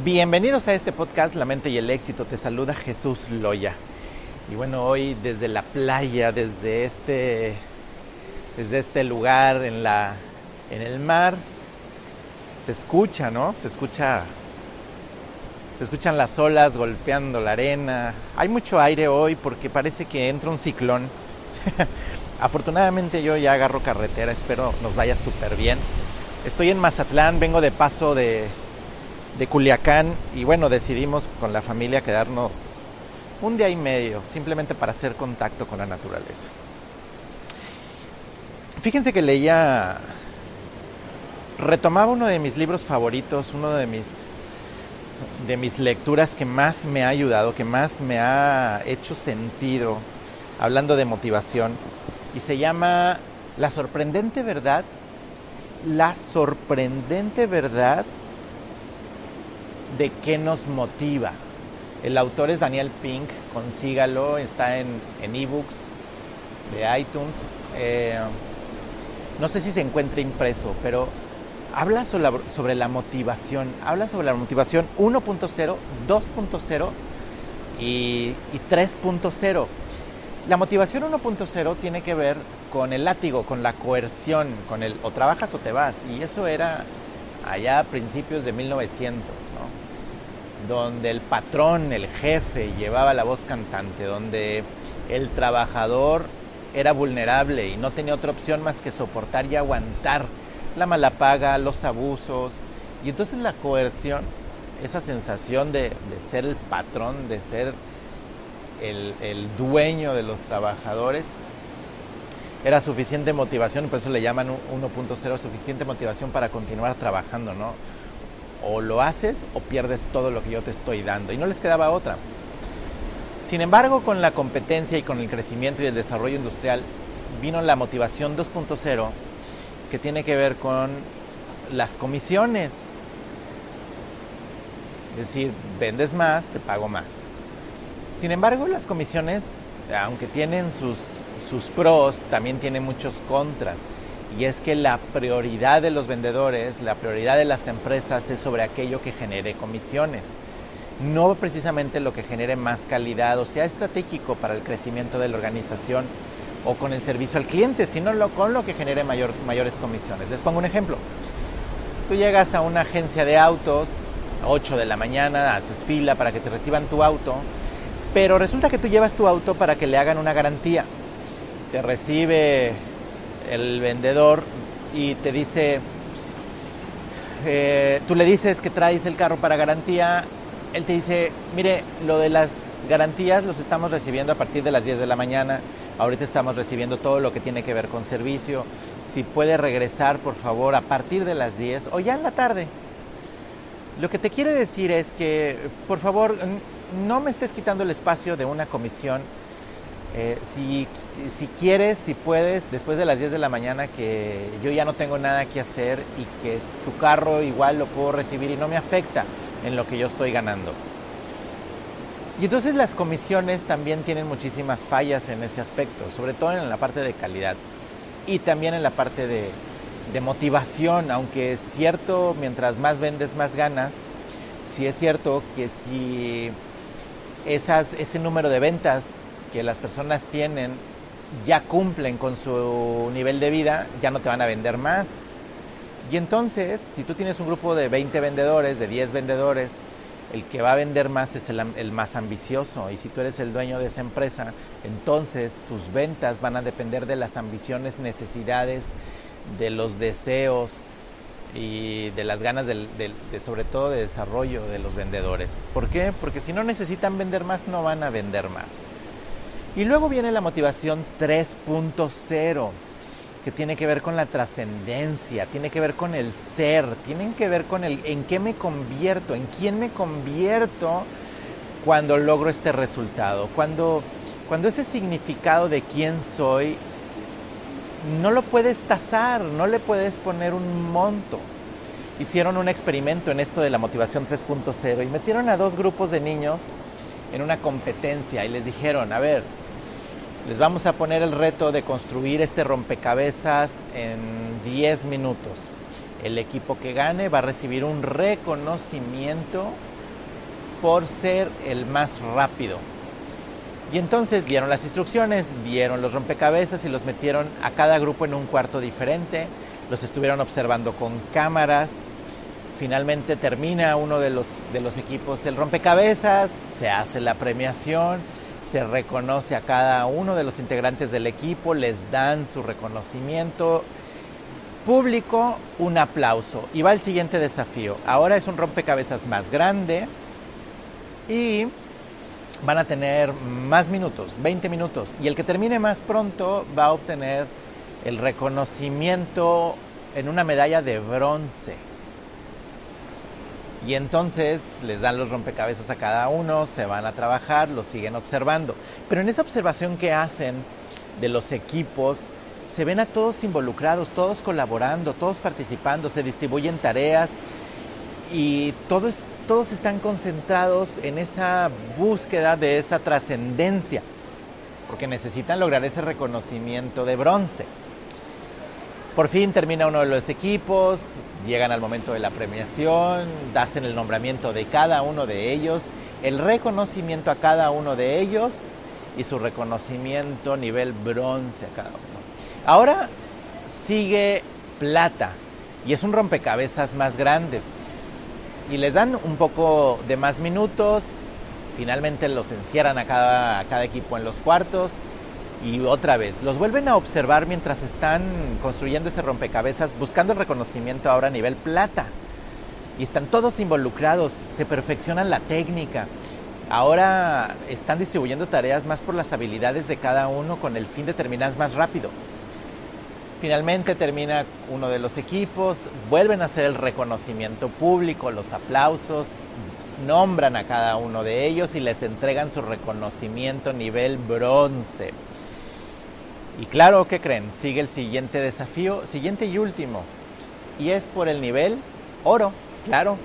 Bienvenidos a este podcast La mente y el éxito. Te saluda Jesús Loya. Y bueno, hoy desde la playa, desde este, desde este lugar en, la, en el mar, se escucha, ¿no? Se escucha, se escuchan las olas golpeando la arena. Hay mucho aire hoy porque parece que entra un ciclón. Afortunadamente yo ya agarro carretera, espero nos vaya súper bien. Estoy en Mazatlán, vengo de paso de, de Culiacán y bueno, decidimos con la familia quedarnos un día y medio simplemente para hacer contacto con la naturaleza. Fíjense que leía, retomaba uno de mis libros favoritos, uno de mis, de mis lecturas que más me ha ayudado, que más me ha hecho sentido, hablando de motivación, y se llama La sorprendente verdad, la sorprendente verdad de qué nos motiva. El autor es Daniel Pink, consígalo, está en ebooks de iTunes. Eh, no sé si se encuentra impreso, pero habla sobre la, motivación, habla sobre la motivación 1.0, 2.0 y, y 3.0. La motivación 1.0 tiene que ver con el látigo, con la coerción, con el o trabajas o te vas. Y eso era allá a principios de 1900, ¿no? Donde el patrón, el jefe, llevaba la voz cantante, donde el trabajador era vulnerable y no tenía otra opción más que soportar y aguantar la mala paga, los abusos. Y entonces la coerción, esa sensación de, ser el patrón, de ser el, el dueño de los trabajadores, era suficiente motivación, por eso le llaman 1.0, suficiente motivación para continuar trabajando, ¿no? O lo haces o pierdes todo lo que yo te estoy dando. Y no les quedaba otra. Sin embargo, con la competencia y con el crecimiento y el desarrollo industrial, vino la motivación 2.0, que tiene que ver con las comisiones. Es decir, vendes más, te pago más. Sin embargo, las comisiones, aunque tienen sus sus pros también tiene muchos contras. Y es que la prioridad de los vendedores, la prioridad de las empresas es sobre aquello que genere comisiones. No precisamente lo que genere más calidad o sea estratégico para el crecimiento de la organización o con el servicio al cliente, sino lo, con lo que genere mayor, mayores comisiones. Les pongo un ejemplo. Tú llegas a una agencia de autos a 8 de la mañana, haces fila para que te reciban tu auto, pero resulta que tú llevas tu auto para que le hagan una garantía te recibe el vendedor y te dice, eh, tú le dices que traes el carro para garantía, él te dice, mire, lo de las garantías los estamos recibiendo a partir de las 10 de la mañana, ahorita estamos recibiendo todo lo que tiene que ver con servicio, si puede regresar por favor a partir de las 10 o ya en la tarde. Lo que te quiere decir es que, por favor, no me estés quitando el espacio de una comisión eh, si, si, quieres, si puedes, después de las 10 de la mañana que yo ya no tengo nada que hacer y que tu carro igual lo puedo recibir y no me afecta en lo que yo estoy ganando. Y entonces las comisiones también tienen muchísimas fallas en ese aspecto, sobre todo en la parte de calidad y también en la parte de, de motivación, aunque es cierto, mientras más vendes, más ganas, sí es cierto que si esas, ese número de ventas que las personas tienen ya cumplen con su nivel de vida, ya no te van a vender más. Y entonces, si tú tienes un grupo de 20 vendedores, de 10 vendedores, el que va a vender más es el, más ambicioso. Y si tú eres el dueño de esa empresa, entonces tus ventas van a depender de las ambiciones, necesidades, de los deseos y de las ganas de, de, sobre todo de desarrollo de los vendedores. ¿Por qué? Porque si no necesitan vender más, no van a vender más. Y luego viene la motivación 3.0, que tiene que ver con la trascendencia, tiene que ver con el ser, tiene que ver con el en qué me convierto, en quién me convierto cuando logro este resultado, cuando, cuando ese significado de quién soy no lo puedes tasar, no le puedes poner un monto. Hicieron un experimento en esto de la motivación 3.0 y metieron a dos grupos de niños en una competencia y les dijeron, a ver, les vamos a poner el reto de construir este rompecabezas en 10 minutos. El equipo que gane va a recibir un reconocimiento por ser el más rápido. Y entonces dieron las instrucciones, dieron los rompecabezas y los metieron a cada grupo en un cuarto diferente. Los estuvieron observando con cámaras. Finalmente termina uno de los, de los equipos el rompecabezas, se hace la premiación, se reconoce a cada uno de los integrantes del equipo, les dan su reconocimiento público, un aplauso. Y va el siguiente desafío. Ahora es un rompecabezas más grande y van a tener más minutos, 20 minutos. Y el que termine más pronto va a obtener el reconocimiento en una medalla de bronce. Y entonces les dan los rompecabezas a cada uno, se van a trabajar, los siguen observando. Pero en esa observación que hacen de los equipos, se ven a todos involucrados, todos colaborando, todos participando, se distribuyen tareas y todos, todos están concentrados en esa búsqueda de esa trascendencia, porque necesitan lograr ese reconocimiento de bronce. Por fin termina uno de los equipos, llegan al momento de la premiación, hacen el nombramiento de cada uno de ellos, el reconocimiento a cada uno de ellos y su reconocimiento nivel bronce a cada uno. Ahora sigue plata y es un rompecabezas más grande. Y les dan un poco de más minutos, finalmente los encierran a cada, a cada equipo en los cuartos y otra vez los vuelven a observar mientras están construyendo ese rompecabezas, buscando el reconocimiento ahora a nivel plata. Y están todos involucrados, se perfeccionan la técnica. Ahora están distribuyendo tareas más por las habilidades de cada uno con el fin de terminar más rápido. Finalmente termina uno de los equipos, vuelven a hacer el reconocimiento público, los aplausos, nombran a cada uno de ellos y les entregan su reconocimiento nivel bronce. Y claro, ¿qué creen? Sigue el siguiente desafío, siguiente y último. Y es por el nivel oro, claro.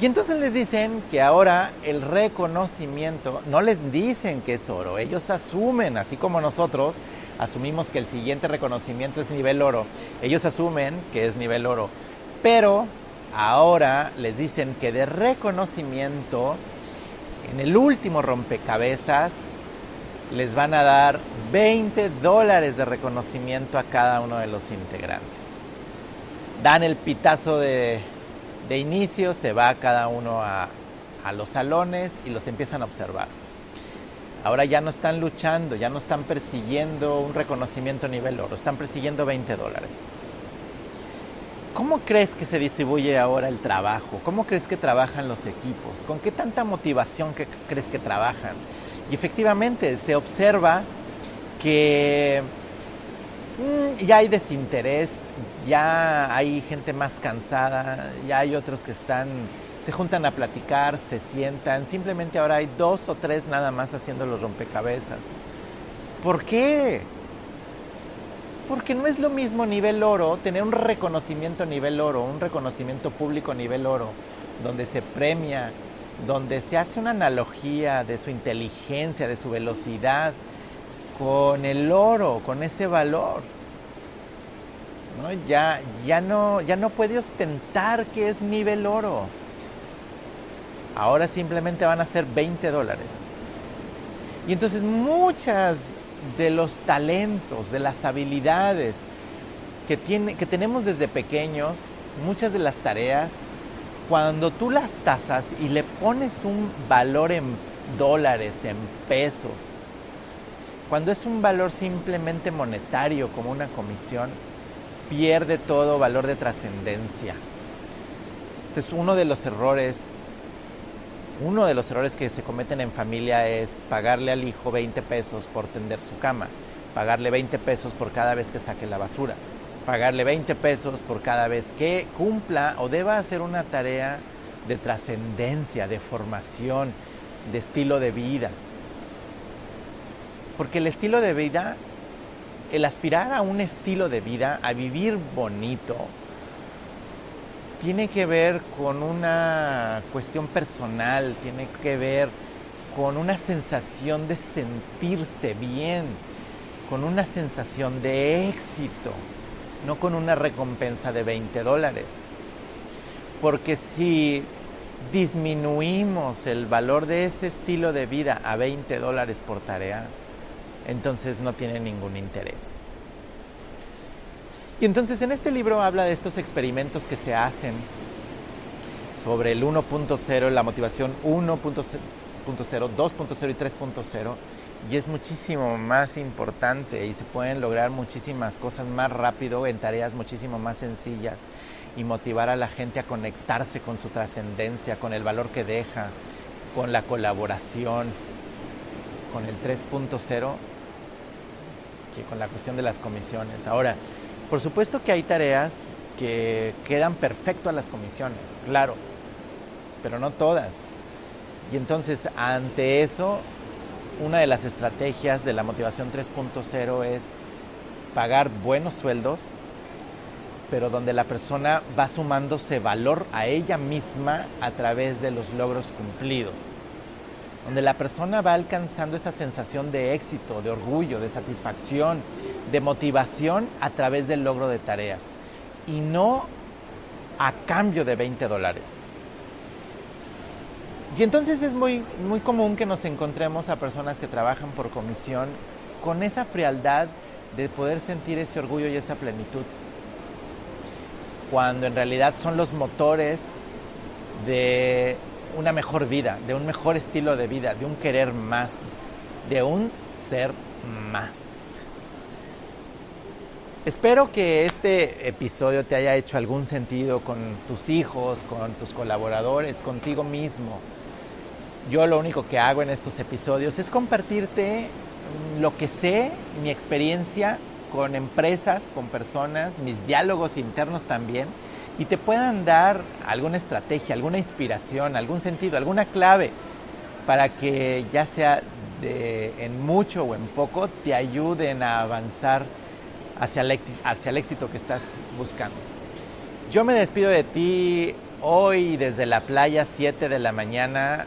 Y entonces les dicen que ahora el reconocimiento, no les dicen que es oro, ellos asumen, así como nosotros, asumimos que el siguiente reconocimiento es nivel oro. Ellos asumen que es nivel oro. Pero ahora les dicen que de reconocimiento, en el último rompecabezas, les van a dar 20 dólares de reconocimiento a cada uno de los integrantes. Dan el pitazo de, inicio, se va cada uno a los salones y los empiezan a observar. Ahora ya no están luchando, ya no están persiguiendo un reconocimiento a nivel oro, están persiguiendo 20 dólares. ¿Cómo crees que se distribuye ahora el trabajo? ¿Cómo crees que trabajan los equipos? ¿Con qué tanta motivación crees que trabajan? Y efectivamente se observa que mm, ya hay desinterés, ya hay gente más cansada, ya hay otros que están se juntan a platicar, se sientan, simplemente ahora hay dos o tres nada más haciendo los rompecabezas. ¿Por qué? Porque no es lo mismo nivel oro, tener un reconocimiento nivel oro, un reconocimiento público nivel oro, donde se premia, donde se hace una analogía de su inteligencia, de su velocidad, con el oro, con ese valor. Ya, ya, no, ya no puede ostentar que es nivel oro. Ahora simplemente van a ser 20 dólares. Y entonces muchas de los talentos, de las habilidades que, tiene, que tenemos desde pequeños, muchas de las tareas, cuando tú las tasas y le pones un valor en dólares, en pesos, cuando es un valor simplemente monetario como una comisión, pierde todo valor de trascendencia. Entonces uno de los errores uno de los errores que se cometen en familia es pagarle al hijo 20 pesos por tender su cama, pagarle 20 pesos por cada vez que saque la basura, pagarle 20 pesos por cada vez que cumpla o deba hacer una tarea de trascendencia, de formación, de estilo de vida. Porque el estilo de vida, el aspirar a un estilo de vida, a vivir bonito, tiene que ver con una cuestión personal, tiene que ver con una sensación de sentirse bien, con una sensación de éxito. No con una recompensa de 20 dólares. Porque si disminuimos el valor de ese estilo de vida a 20 dólares por tarea, entonces no tiene ningún interés. Y entonces en este libro habla de estos experimentos que se hacen sobre el 1.0, la motivación 1.0, 2.0 y 3.0 y es muchísimo más importante y se pueden lograr muchísimas cosas más rápido en tareas muchísimo más sencillas y motivar a la gente a conectarse con su trascendencia, con el valor que deja, con la colaboración, con el 3.0, que con la cuestión de las comisiones. Ahora, por supuesto que hay tareas que quedan perfecto a las comisiones, claro, pero no todas. Y entonces, ante eso, una de las estrategias de la motivación 3.0 es pagar buenos sueldos, pero donde la persona va sumándose valor a ella misma a través de los logros cumplidos. Donde la persona va alcanzando esa sensación de éxito, de orgullo, de satisfacción, de motivación a través del logro de tareas. Y no a cambio de 20 dólares. Y entonces es muy, muy común que nos encontremos a personas que trabajan por comisión con esa frialdad de poder sentir ese orgullo y esa plenitud, cuando en realidad son los motores de una mejor vida, de un mejor estilo de vida, de un querer más, de un ser más. Espero que este episodio te haya hecho algún sentido con tus hijos, con tus colaboradores, contigo mismo yo lo único que hago en estos episodios es compartirte lo que sé, mi experiencia con empresas, con personas, mis diálogos internos también, y te puedan dar alguna estrategia, alguna inspiración, algún sentido, alguna clave para que ya sea de, en mucho o en poco te ayuden a avanzar hacia el, hacia el éxito que estás buscando. Yo me despido de ti hoy desde la playa 7 de la mañana